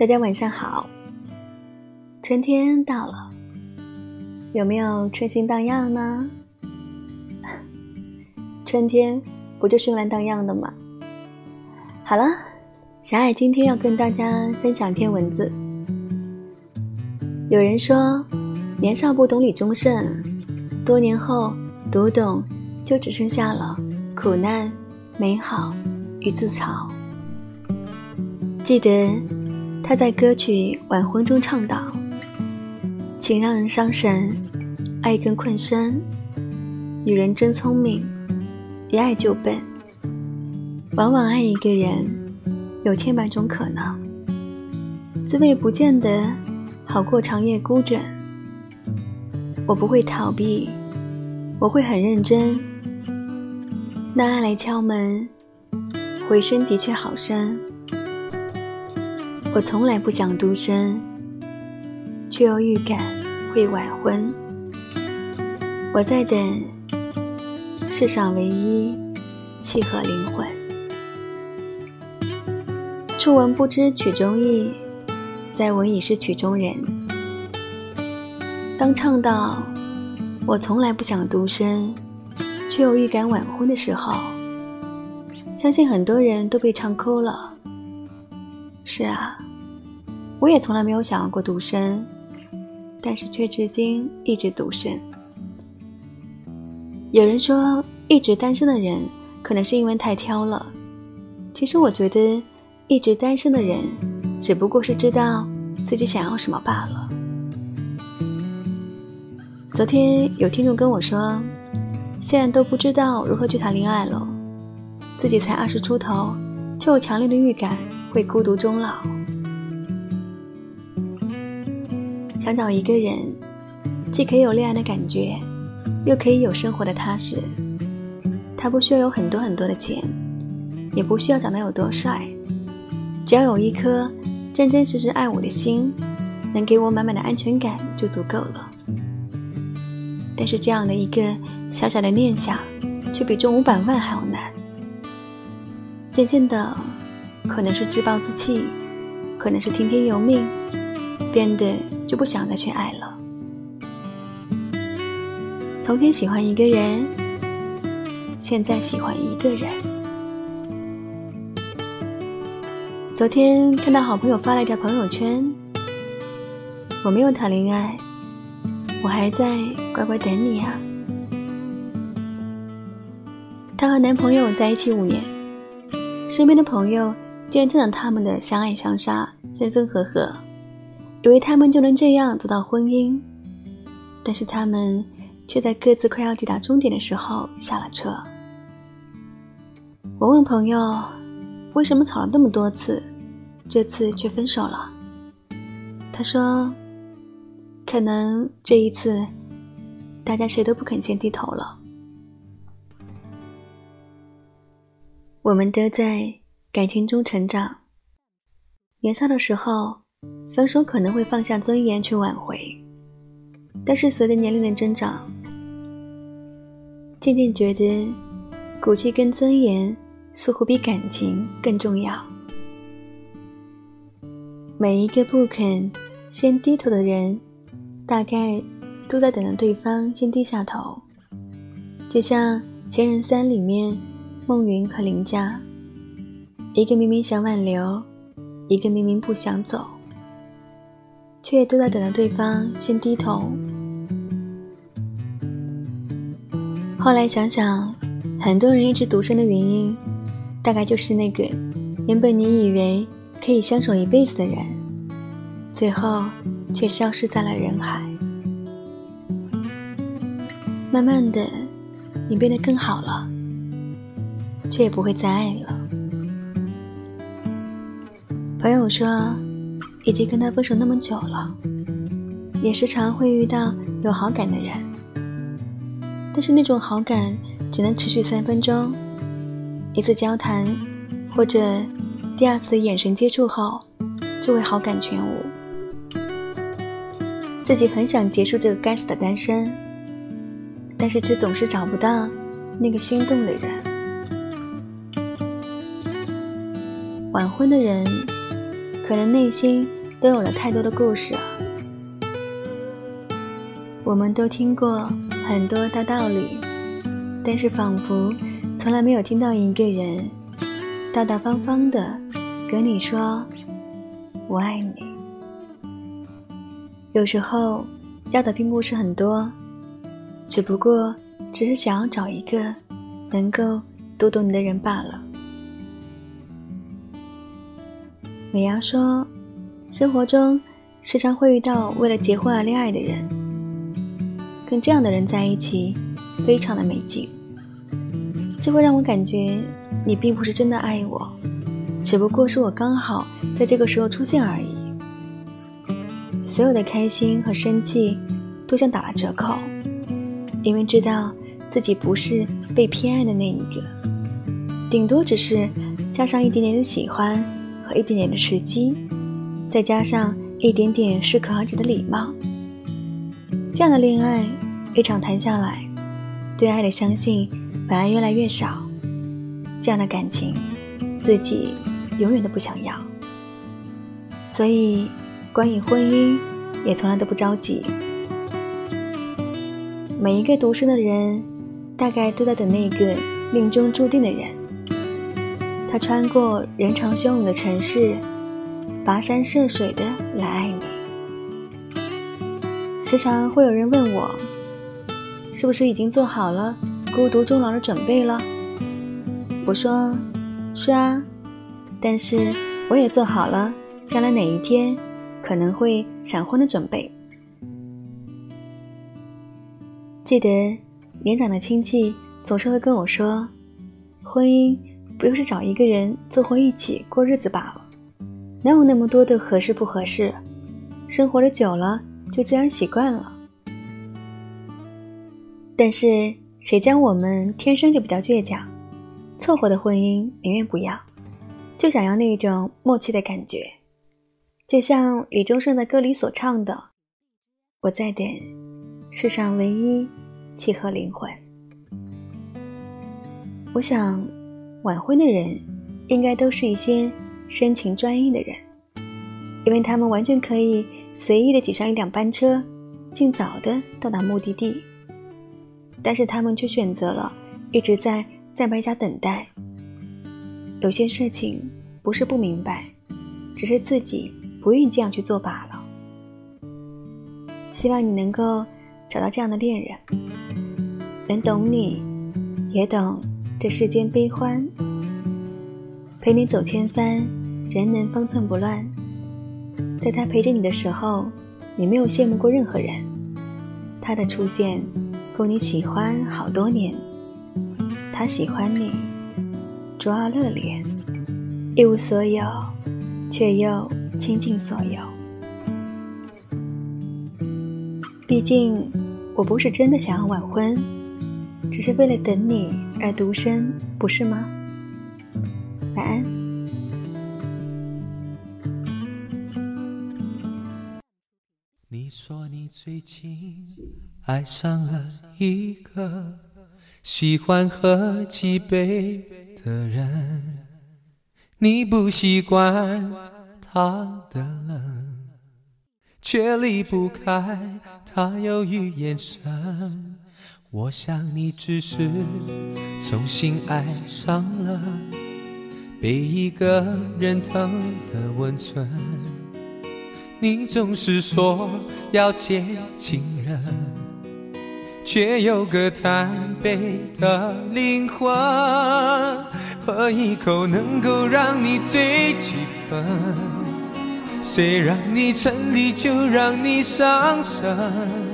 大家晚上好。春天到了，有没有春心荡漾呢？春天不就是用来荡漾的吗？好了，小爱今天要跟大家分享一篇文字。有人说，年少不懂李宗盛，多年后读懂，就只剩下了苦难、美好与自嘲。记得他在歌曲《晚婚》中唱道：“情让人伤神，爱更困身。女人真聪明，一爱就笨。往往爱一个人，有千百种可能，滋味不见得好过长夜孤枕。我不会逃避，我会很认真。那爱来敲门，回声的确好深。”我从来不想独身，却又预感会晚婚。我在等世上唯一契合灵魂。初闻不知曲中意，再闻已是曲中人。当唱到我从来不想独身，却又预感晚婚的时候，相信很多人都被唱哭了。是啊，我也从来没有想要过独身，但是却至今一直独身。有人说，一直单身的人可能是因为太挑了。其实我觉得，一直单身的人只不过是知道自己想要什么罢了。昨天有听众跟我说，现在都不知道如何去谈恋爱了，自己才二十出头，却有强烈的预感。会孤独终老，想找一个人，既可以有恋爱的感觉，又可以有生活的踏实。他不需要有很多很多的钱，也不需要长得有多帅，只要有一颗真真实实爱我的心，能给我满满的安全感就足够了。但是这样的一个小小的念想，却比中五百万还要难。渐渐的。可能是自暴自弃，可能是听天由命，变得就不想再去爱了。从前喜欢一个人，现在喜欢一个人。昨天看到好朋友发了一条朋友圈：“我没有谈恋爱，我还在乖乖等你啊。”她和男朋友在一起五年，身边的朋友。见证了他们的相爱相杀、分分合合，以为他们就能这样走到婚姻，但是他们却在各自快要抵达终点的时候下了车。我问朋友，为什么吵了那么多次，这次却分手了？他说，可能这一次，大家谁都不肯先低头了。我们都在。感情中成长，年少的时候，分手可能会放下尊严去挽回，但是随着年龄的增长，渐渐觉得骨气跟尊严似乎比感情更重要。每一个不肯先低头的人，大概都在等着对方先低下头，就像《前任三》里面孟云和林佳。一个明明想挽留，一个明明不想走，却都在等着对方先低头。后来想想，很多人一直独身的原因，大概就是那个原本你以为可以相守一辈子的人，最后却消失在了人海。慢慢的，你变得更好了，却也不会再爱了。朋友说，已经跟他分手那么久了，也时常会遇到有好感的人，但是那种好感只能持续三分钟，一次交谈或者第二次眼神接触后，就会好感全无。自己很想结束这个该死的单身，但是却总是找不到那个心动的人。晚婚的人。可能内心都有了太多的故事。我们都听过很多大道理，但是仿佛从来没有听到一个人大大方方的跟你说“我爱你”。有时候要的并不是很多，只不过只是想要找一个能够读懂你的人罢了。美伢说，生活中时常会遇到为了结婚而恋爱的人，跟这样的人在一起，非常的没劲。这会让我感觉你并不是真的爱我，只不过是我刚好在这个时候出现而已。所有的开心和生气都像打了折扣，因为知道自己不是被偏爱的那一个，顶多只是加上一点点的喜欢。和一点点的时机，再加上一点点适可而止的礼貌，这样的恋爱一场谈下来，对爱的相信反而越来越少。这样的感情，自己永远都不想要。所以，关于婚姻，也从来都不着急。每一个独身的人，大概都在等那个命中注定的人。他穿过人潮汹涌的城市，跋山涉水的来爱你。时常会有人问我，是不是已经做好了孤独终老的准备了？我说，是啊，但是我也做好了将来哪一天可能会闪婚的准备。记得年长的亲戚总是会跟我说，婚姻。不就是找一个人凑合一起过日子罢了，哪有那么多的合适不合适？生活的久了就自然习惯了。但是谁将我们天生就比较倔强，凑合的婚姻宁愿不要，就想要那种默契的感觉，就像李宗盛的歌里所唱的：“我在等世上唯一契合灵魂。”我想。晚婚的人，应该都是一些深情专一的人，因为他们完全可以随意的挤上一辆班车，尽早的到达目的地。但是他们却选择了一直在在白家等待。有些事情不是不明白，只是自己不愿意这样去做罢了。希望你能够找到这样的恋人，能懂你，也懂。这世间悲欢，陪你走千帆，人能方寸不乱。在他陪着你的时候，你没有羡慕过任何人。他的出现，够你喜欢好多年。他喜欢你，灼而热烈，一无所有，却又倾尽所有。毕竟，我不是真的想要晚婚，只是为了等你。而独身，不是吗？晚安。你说你最近爱上了一个喜欢喝几杯的人，你不习惯他的冷，却离不开他忧郁眼神。我想你只是重新爱上了被一个人疼的温存。你总是说要接近人，却有个贪杯的灵魂，喝一口能够让你醉几分，谁让你沉溺就让你伤神。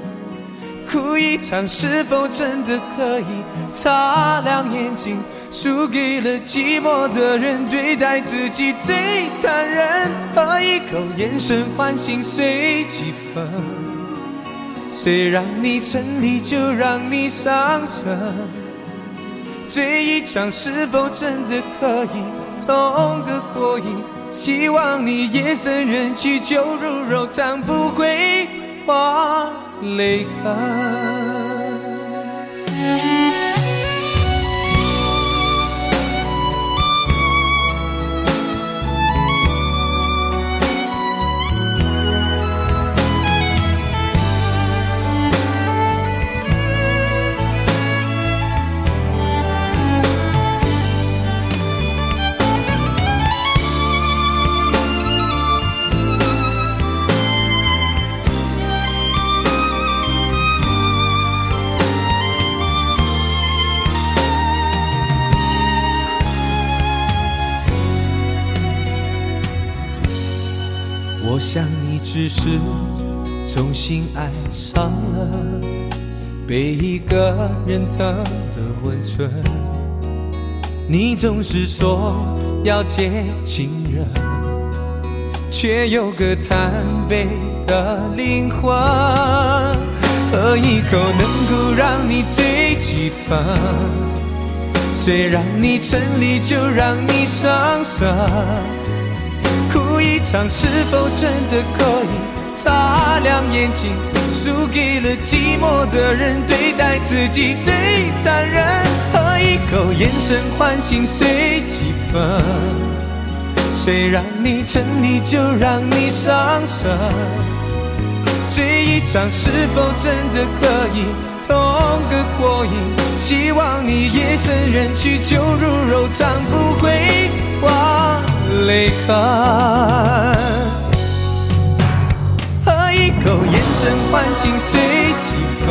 哭一场，是否真的可以擦亮眼睛？输给了寂寞的人，对待自己最残忍。喝一口，眼神唤醒碎几分。谁让你沉溺，就让你伤神。醉一场，是否真的可以痛个过瘾？希望你夜深人静，酒入肉肠，不会。离开只是重新爱上了被一个人疼的温存。你总是说要接近人，却有个贪杯的灵魂。喝一口能够让你醉几分？谁让你沉溺就让你伤神？场是否真的可以擦亮眼睛？输给了寂寞的人，对待自己最残忍。喝一口，眼神唤醒碎几分？谁让你沉溺就让你伤神？醉一场是否真的可以痛个过瘾？希望你夜深人去酒入肉肠，不会泪痕。喝一口，眼神唤醒碎几分？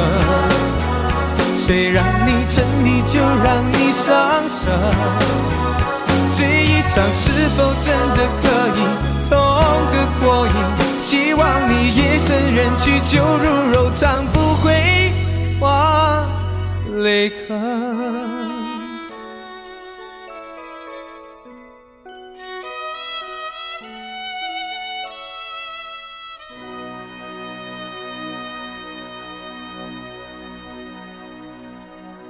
谁让你沉溺就让你伤神？醉一场是否真的可以痛个过瘾？希望你夜深人去酒入柔肠，不会忘泪痕。